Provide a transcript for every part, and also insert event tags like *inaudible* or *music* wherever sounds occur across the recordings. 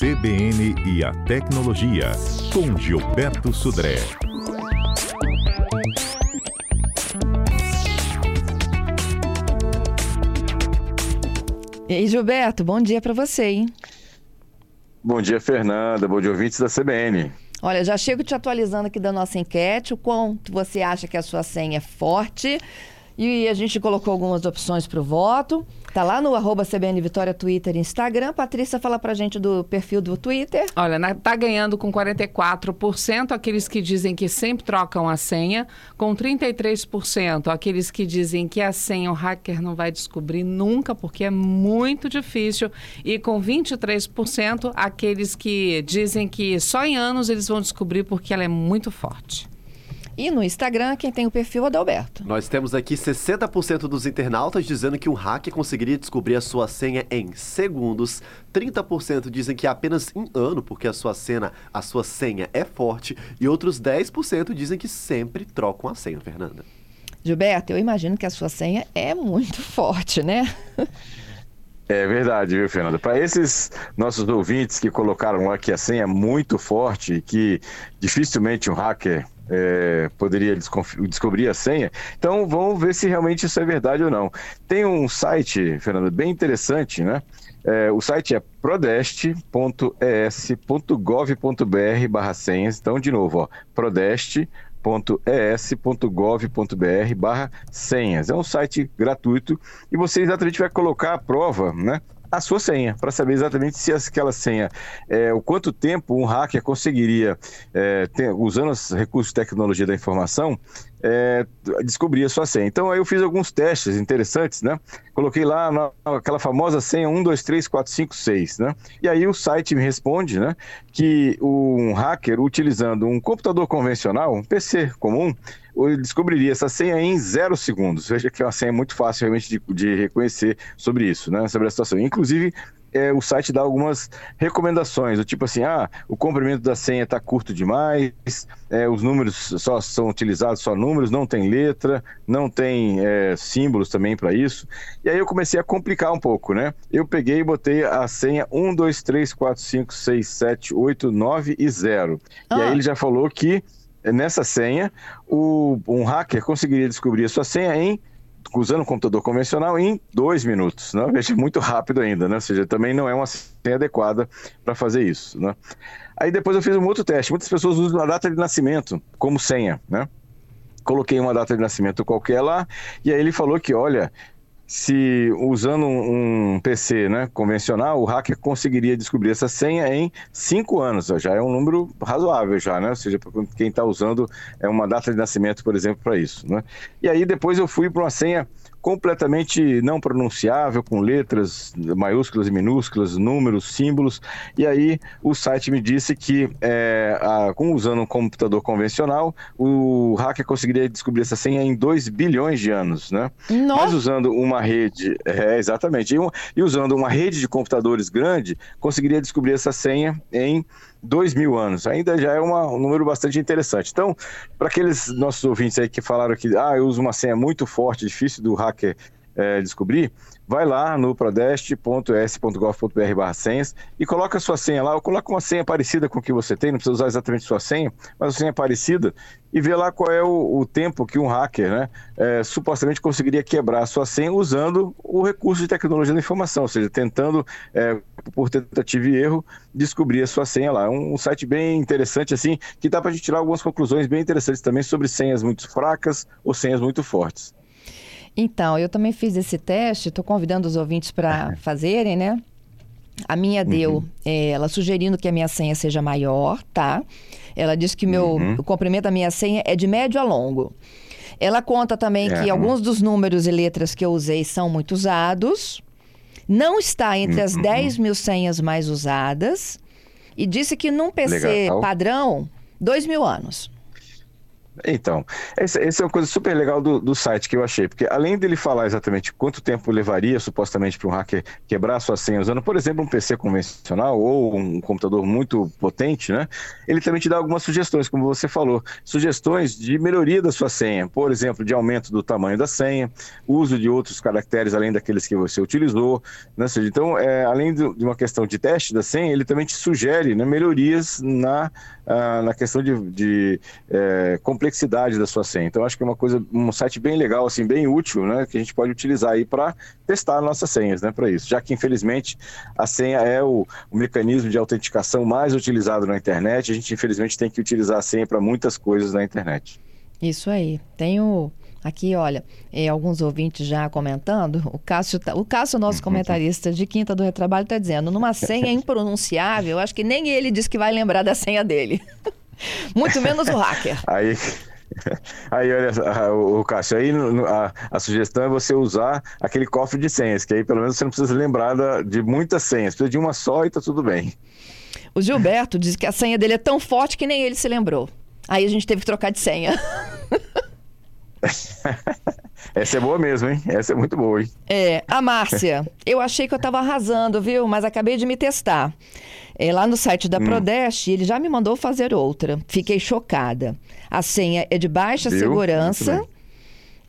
CBN e a Tecnologia, com Gilberto Sudré. E aí, Gilberto, bom dia para você, hein? Bom dia, Fernanda. Bom dia, ouvintes da CBN. Olha, já chego te atualizando aqui da nossa enquete, o quanto você acha que a sua senha é forte. E a gente colocou algumas opções para o voto. Tá lá no arroba CBN Vitória, Twitter e Instagram. Patrícia, fala pra gente do perfil do Twitter. Olha, na, tá ganhando com 44% aqueles que dizem que sempre trocam a senha, com 33% aqueles que dizem que a senha o hacker não vai descobrir nunca, porque é muito difícil, e com 23% aqueles que dizem que só em anos eles vão descobrir porque ela é muito forte. E no Instagram, quem tem o perfil é Adalberto. Nós temos aqui 60% dos internautas dizendo que um hacker conseguiria descobrir a sua senha em segundos. 30% dizem que é apenas em ano, porque a sua senha, a sua senha é forte. E outros 10% dizem que sempre trocam a senha, Fernanda. Gilberto, eu imagino que a sua senha é muito forte, né? É verdade, viu, Fernanda? Para esses nossos ouvintes que colocaram lá que a senha é muito forte e que dificilmente um hacker é, poderia descobrir a senha. Então vamos ver se realmente isso é verdade ou não. Tem um site, Fernando, bem interessante, né? É, o site é prodeste.es.gov.br barra senhas. Então, de novo, ó, prodeste.es.gov.br barra senhas. É um site gratuito e você exatamente vai colocar a prova, né? A sua senha, para saber exatamente se aquela senha, é, o quanto tempo um hacker conseguiria, é, ter, usando os recursos de tecnologia da informação, é, descobrir a sua senha. Então aí eu fiz alguns testes interessantes, né? Coloquei lá na, aquela famosa senha 123456, né? E aí o site me responde, né? Que um hacker utilizando um computador convencional, um PC comum, descobriria essa senha em zero segundos. Veja que é uma senha muito fácil realmente de, de reconhecer sobre isso, né? Sobre a situação. Inclusive, é, o site dá algumas recomendações, do tipo assim, ah, o comprimento da senha está curto demais, é, os números só são utilizados só números, não tem letra, não tem é, símbolos também para isso. E aí eu comecei a complicar um pouco, né? Eu peguei e botei a senha 1, 2, 3, 4, 5, 6, 7, 8, 9 e 0. Ah. E aí ele já falou que nessa senha, o, um hacker conseguiria descobrir a sua senha em usando um computador convencional em dois minutos, né? Veja, muito rápido ainda, né? Ou seja, também não é uma senha adequada para fazer isso, né? Aí depois eu fiz um outro teste. Muitas pessoas usam a data de nascimento como senha, né? Coloquei uma data de nascimento qualquer lá, e aí ele falou que, olha, se usando um PC né, convencional, o hacker conseguiria descobrir essa senha em cinco anos. Já é um número razoável, já, né? Ou seja, quem está usando é uma data de nascimento, por exemplo, para isso. Né? E aí depois eu fui para uma senha completamente não pronunciável, com letras maiúsculas e minúsculas, números, símbolos. E aí o site me disse que, é, a, usando um computador convencional, o hacker conseguiria descobrir essa senha em 2 bilhões de anos, né? Nossa. Mas usando uma rede, é, exatamente, e, um, e usando uma rede de computadores grande, conseguiria descobrir essa senha em dois mil anos. Ainda já é uma, um número bastante interessante. Então, para aqueles nossos ouvintes aí que falaram que ah, eu uso uma senha muito forte, difícil do hacker é, descobrir, vai lá no senhas e coloca a sua senha lá, ou coloca uma senha parecida com o que você tem, não precisa usar exatamente sua senha, mas uma senha parecida, e vê lá qual é o, o tempo que um hacker né, é, supostamente conseguiria quebrar a sua senha usando o recurso de tecnologia da informação, ou seja, tentando, é, por tentativa e erro, descobrir a sua senha lá. Um, um site bem interessante, assim, que dá para a gente tirar algumas conclusões bem interessantes também sobre senhas muito fracas ou senhas muito fortes. Então, eu também fiz esse teste, estou convidando os ouvintes para *laughs* fazerem, né? A minha deu, uhum. é, ela sugerindo que a minha senha seja maior, tá? Ela disse que meu, uhum. o comprimento da minha senha é de médio a longo. Ela conta também é. que alguns dos números e letras que eu usei são muito usados. Não está entre as 10 uhum. mil senhas mais usadas. E disse que num PC Legal. padrão, 2 mil anos. Então, essa, essa, é uma coisa super legal do, do, site que eu achei, porque além dele falar exatamente quanto tempo levaria supostamente para um hacker quebrar sua senha usando, por exemplo, um PC convencional ou um computador muito potente, né? Ele também te dá algumas sugestões, como você falou, sugestões de melhoria da sua senha, por exemplo, de aumento do tamanho da senha, uso de outros caracteres além daqueles que você utilizou, né? Então, é, além de uma questão de teste da senha, ele também te sugere né, melhorias na, ah, na questão de, de é, complexidade da sua senha. Então, acho que é uma coisa, um site bem legal, assim, bem útil, né, que a gente pode utilizar aí para testar nossas senhas, né, para isso. Já que, infelizmente, a senha é o, o, mecanismo de autenticação mais utilizado na internet, a gente, infelizmente, tem que utilizar a senha para muitas coisas na internet. Isso aí. Tenho Aqui, olha, é, alguns ouvintes já comentando. O Cássio, tá, o Cássio nosso *laughs* comentarista de Quinta do Retrabalho, está dizendo: numa senha *laughs* impronunciável, acho que nem ele diz que vai lembrar da senha dele. *laughs* Muito menos o hacker. *laughs* Aí. Aí, olha, o Cássio, aí a, a, sugestão é você usar aquele cofre de senhas, que aí pelo menos você não precisa lembrar da, de muitas senhas, precisa de uma só e tá tudo bem. O Gilberto diz que a senha dele é tão forte que nem ele se lembrou. Aí a gente teve que trocar de senha. *laughs* Essa é boa mesmo, hein? Essa é muito boa, hein? É, a Márcia, eu achei que eu estava arrasando, viu? Mas acabei de me testar. É, lá no site da hum. Prodeste, ele já me mandou fazer outra. Fiquei chocada. A senha é de baixa viu? segurança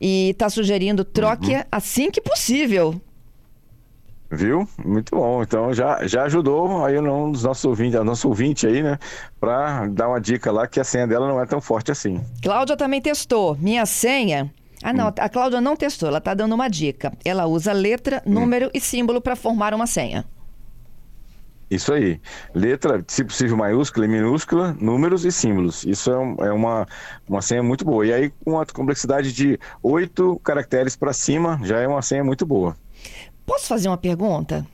e está sugerindo troque uhum. assim que possível. Viu? Muito bom. Então já, já ajudou aí um dos nossos ouvintes, a nosso ouvinte aí, né? Para dar uma dica lá que a senha dela não é tão forte assim. Cláudia também testou. Minha senha. Ah, não, hum. a Cláudia não testou, ela está dando uma dica. Ela usa letra, hum. número hum. e símbolo para formar uma senha. Isso aí. Letra, se possível, maiúscula e minúscula, números e símbolos. Isso é, um, é uma, uma senha muito boa. E aí, com a complexidade de oito caracteres para cima, já é uma senha muito boa. Posso fazer uma pergunta?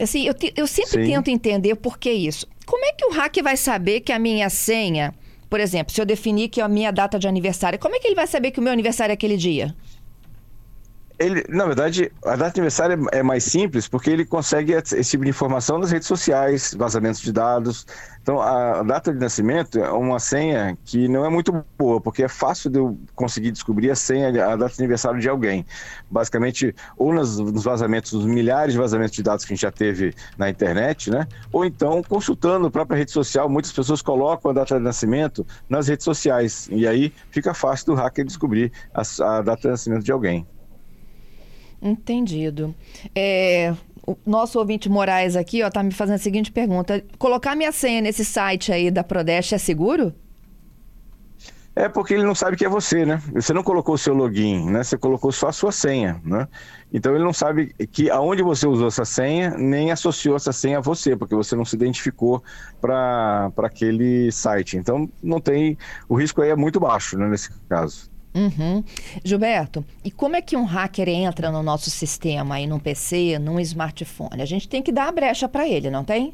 Assim, eu, te, eu sempre Sim. tento entender por que isso. Como é que o hack vai saber que a minha senha, por exemplo, se eu definir que é a minha data de aniversário, como é que ele vai saber que o meu aniversário é aquele dia? Ele, na verdade, a data de aniversário é mais simples porque ele consegue esse tipo de informação nas redes sociais, vazamentos de dados. Então, a data de nascimento é uma senha que não é muito boa, porque é fácil de eu conseguir descobrir a senha, a data de aniversário de alguém. Basicamente, ou nos, nos vazamentos, nos milhares de vazamentos de dados que a gente já teve na internet, né? Ou então, consultando a própria rede social, muitas pessoas colocam a data de nascimento nas redes sociais. E aí fica fácil do hacker descobrir a, a data de nascimento de alguém. Entendido. É, o nosso ouvinte Moraes aqui, ó, tá me fazendo a seguinte pergunta: colocar minha senha nesse site aí da Prodeste é seguro? É porque ele não sabe que é você, né? Você não colocou o seu login, né? Você colocou só a sua senha, né? Então ele não sabe que aonde você usou essa senha, nem associou essa senha a você, porque você não se identificou para aquele site. Então não tem. O risco aí é muito baixo, né, nesse caso. Uhum. Gilberto, e como é que um hacker entra no nosso sistema aí num PC, num smartphone? A gente tem que dar a brecha para ele, não tem?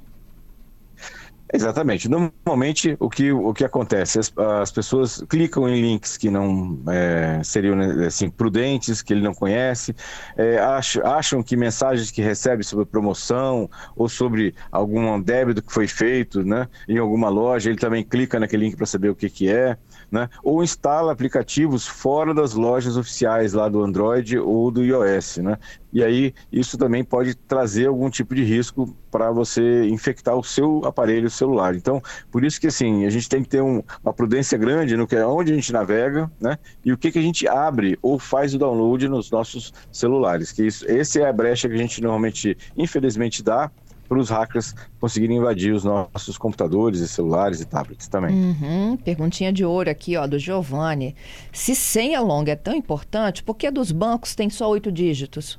Exatamente. Normalmente, o que, o que acontece? As, as pessoas clicam em links que não é, seriam assim, prudentes, que ele não conhece, é, acham, acham que mensagens que recebe sobre promoção ou sobre algum débito que foi feito né, em alguma loja, ele também clica naquele link para saber o que, que é né? ou instala aplicativos fora das lojas oficiais lá do Android ou do iOS. Né? E aí isso também pode trazer algum tipo de risco para você infectar o seu aparelho celular. Então, por isso que assim, a gente tem que ter um, uma prudência grande no que é onde a gente navega, né? E o que, que a gente abre ou faz o download nos nossos celulares. Que isso, esse é a brecha que a gente normalmente, infelizmente, dá para os hackers conseguirem invadir os nossos computadores e celulares e tablets também. Uhum. Perguntinha de ouro aqui, ó, do Giovanni. Se senha longa é tão importante, por que dos bancos tem só oito dígitos?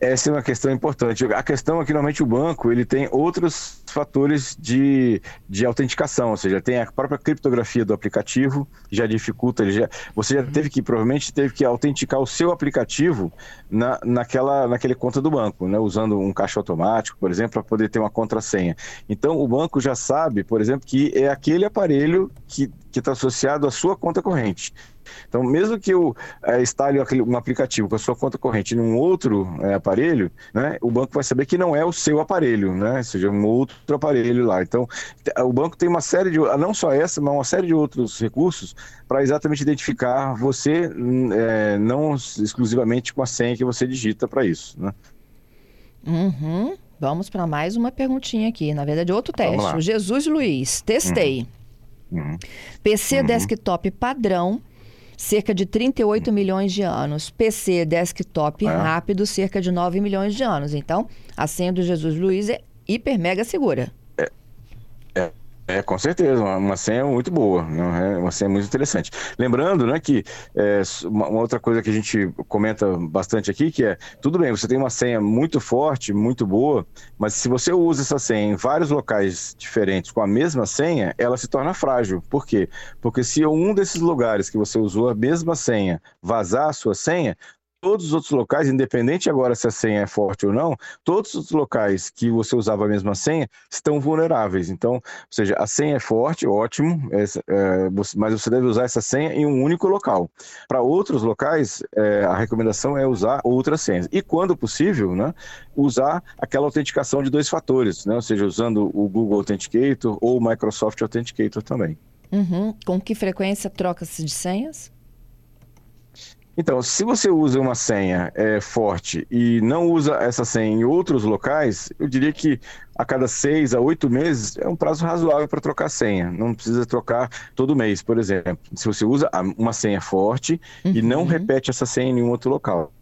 Essa é uma questão importante. A questão é que normalmente o banco ele tem outros fatores de, de autenticação, ou seja, tem a própria criptografia do aplicativo, já dificulta, já, você já teve que, provavelmente, teve que autenticar o seu aplicativo na, naquela, naquele conta do banco, né, usando um caixa automático, por exemplo, para poder ter uma contrassenha. Então, o banco já sabe, por exemplo, que é aquele aparelho que está associado à sua conta corrente. Então, mesmo que eu é, instale um aplicativo com a sua conta corrente num outro é, aparelho, né, o banco vai saber que não é o seu aparelho, né, ou seja, um outro aparelho lá. Então, o banco tem uma série de, não só essa, mas uma série de outros recursos para exatamente identificar você, é, não exclusivamente com a senha que você digita para isso. Né? Uhum. Vamos para mais uma perguntinha aqui. Na verdade, outro teste. Jesus Luiz, testei. Uhum. uhum. PC uhum. desktop padrão cerca de 38 milhões de anos. PC desktop é. rápido, cerca de 9 milhões de anos. Então, a senha do Jesus Luiz é hiper mega segura. É, é, é, com certeza, uma, uma senha muito boa, né? uma senha muito interessante. Lembrando, né, que é, uma, uma, outra coisa que a gente comenta bastante aqui, que é, tudo bem, você tem uma senha muito forte, muito boa, mas se você usa essa senha em vários locais diferentes com a mesma senha, ela se torna frágil. Por quê? Porque se um desses lugares que você usou a mesma senha vazar a sua senha, todos os outros locais, independente agora se a senha é forte ou não, todos os locais que você usava a mesma senha estão vulneráveis. Então, ou seja, a senha é forte, ótimo, é, é, mas você deve usar essa senha em um único local. Para outros locais, é, a recomendação é usar outras senhas. E quando possível, né, usar aquela autenticação de dois fatores, né, ou seja, usando o Google Authenticator ou o Microsoft Authenticator também. Uhum. Com que frequência troca-se de senhas? Então, se você usa uma senha é, forte e não usa essa senha em outros locais, eu diria que a cada seis a oito meses é um prazo razoável para trocar senha. Não precisa trocar todo mês, por exemplo. Se você usa uma senha forte uhum. e não uhum. repete essa senha em nenhum outro local.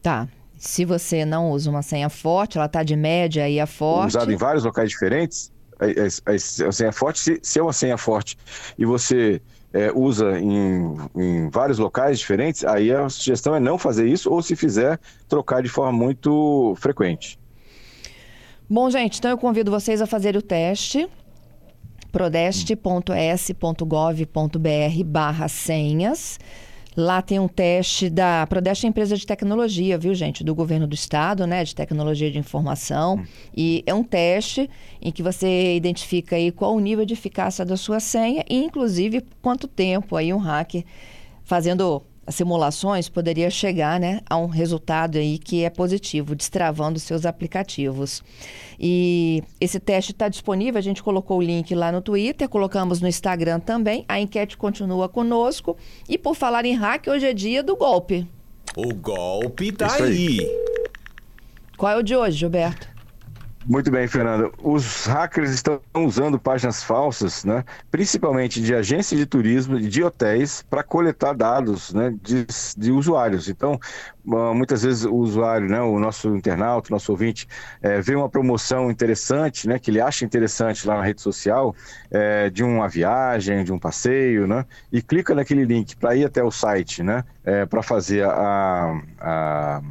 Tá. Se você não usa uma senha forte, ela está de média e a forte. Usada em vários locais diferentes, a, a, a, a senha forte, se, se é uma senha forte e você é, usa em, em, vários locais diferentes, aí a sugestão é não fazer isso, ou se fizer, trocar de forma muito frequente. Bom, gente, então eu convido vocês a fazer o teste prodeste.s.gov.br barra senhas. Lá tem um teste da Prodeste é empresa de tecnologia, viu, gente? Do governo do estado, né? De tecnologia de informação. Hum. E é um teste em que você identifica aí qual o nível de eficácia da sua senha e, inclusive, quanto tempo aí um hacker fazendo simulações poderia chegar né, a um resultado aí que é positivo, destravando seus aplicativos. E esse teste está disponível, a gente colocou o link lá no Twitter, colocamos no Instagram também. A enquete continua conosco. E por falar em hack, hoje é dia do golpe. O golpe tá aí. Qual é o de hoje, Gilberto? Muito bem, Fernanda. Os hackers estão usando páginas falsas, né, principalmente de agências de turismo e de hotéis, para coletar dados né, de, de, usuários. Então, ah, muitas vezes o usuário, né, o nosso internauta, o nosso ouvinte, é, vê uma promoção interessante, né, que ele acha interessante lá na rede social, é, de uma viagem, de um passeio, né, e clica naquele link para ir até o site, né, é, para fazer a, a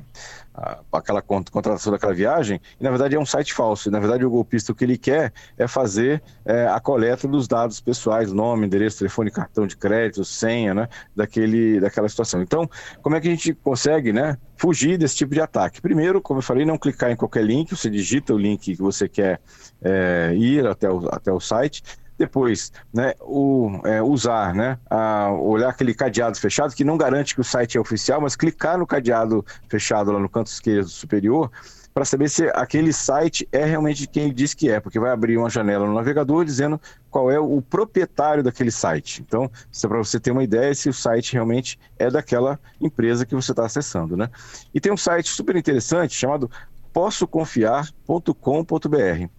aquela contratação daquela viagem, e na verdade é um site falso. E, na verdade, o golpista o que ele quer é fazer é, a coleta dos dados pessoais, nome, endereço, telefone, cartão de crédito, senha, né, daquele, daquela situação. Então, como é que a gente consegue, né, fugir desse tipo de ataque? Primeiro, como eu falei, não clicar em qualquer link, você digita o link que você quer é, ir até o, até o site, depois, né, o, é, usar, né, a, olhar aquele cadeado fechado, que não garante que o site é oficial, mas clicar no cadeado fechado lá no canto esquerdo superior, para saber se aquele site é realmente quem diz que é, porque vai abrir uma janela no navegador dizendo qual é o proprietário daquele site. Então, isso é para você ter uma ideia se o site realmente é daquela empresa que você está acessando, né? E tem um site super interessante chamado possoconfiar.com.br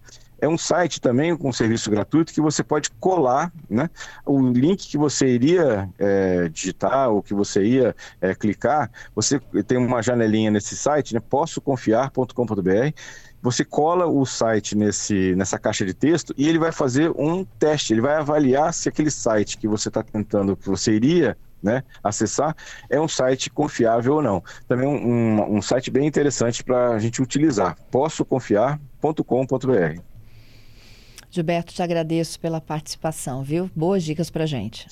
é um site também com um serviço gratuito que você pode colar né, o link que você iria é, digitar ou que você ia é, clicar. Você tem uma janelinha nesse site, né, possoconfiar.com.br. Você cola o site nesse, nessa caixa de texto e ele vai fazer um teste. Ele vai avaliar se aquele site que você está tentando, que você iria né, acessar, é um site confiável ou não. Também um, um, um site bem interessante para a gente utilizar. possoconfiar.com.br. Gilberto, te agradeço pela participação, viu? Boas dicas para gente.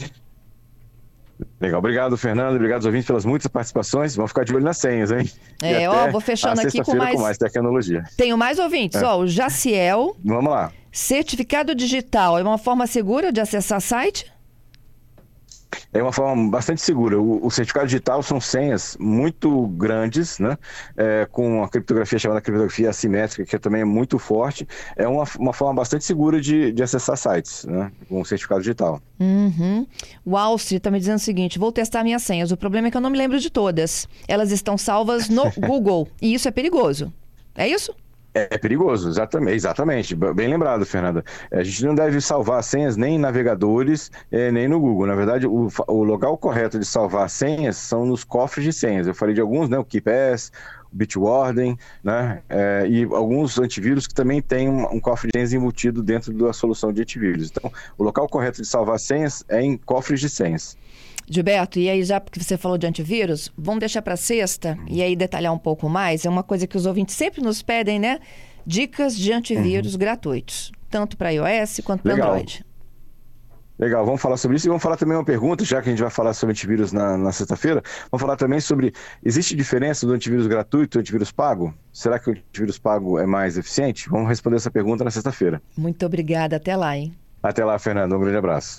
Legal, obrigado, Fernando. Obrigado aos ouvintes pelas muitas participações. Vamos ficar de olho nas senhas, hein? É, ó, vou fechando aqui com mais... com mais tecnologia. Tenho mais ouvintes, é. ó, o Jaciel. Vamos lá. Certificado digital é uma forma segura de acessar site? É uma forma bastante segura. O, o certificado digital são senhas muito grandes, né? É, com a criptografia chamada criptografia assimétrica, que também é muito forte. É uma, uma forma bastante segura de, de acessar sites, né? Com o certificado digital. Uhum. O Alce está me dizendo o seguinte: vou testar minhas senhas. O problema é que eu não me lembro de todas. Elas estão salvas no *laughs* Google. E isso é perigoso. É isso? É perigoso, exatamente, exatamente. Bem lembrado, Fernanda. É, a gente não deve salvar senhas nem em navegadores, é, nem no Google. Na verdade, o, o local correto de salvar senhas são nos cofres de senhas. Eu falei de alguns, né? O KeePass, o Bitwarden, né? É, e alguns antivírus que também têm um, um, cofre de senhas embutido dentro da solução de antivírus. Então, o local correto de salvar senhas é em cofres de senhas. Gilberto, e aí já porque você falou de antivírus, vamos deixar para sexta e aí detalhar um pouco mais. É uma coisa que os ouvintes sempre nos pedem, né? Dicas de antivírus uhum. gratuitos, tanto para iOS quanto para Android. Legal, vamos falar sobre isso e vamos falar também uma pergunta, já que a gente vai falar sobre antivírus na, na sexta-feira, vamos falar também sobre, existe diferença do antivírus gratuito e do antivírus pago? Será que o antivírus pago é mais eficiente? Vamos responder essa pergunta na sexta-feira. Muito obrigada, até lá, hein? Até lá, Fernando, um grande abraço.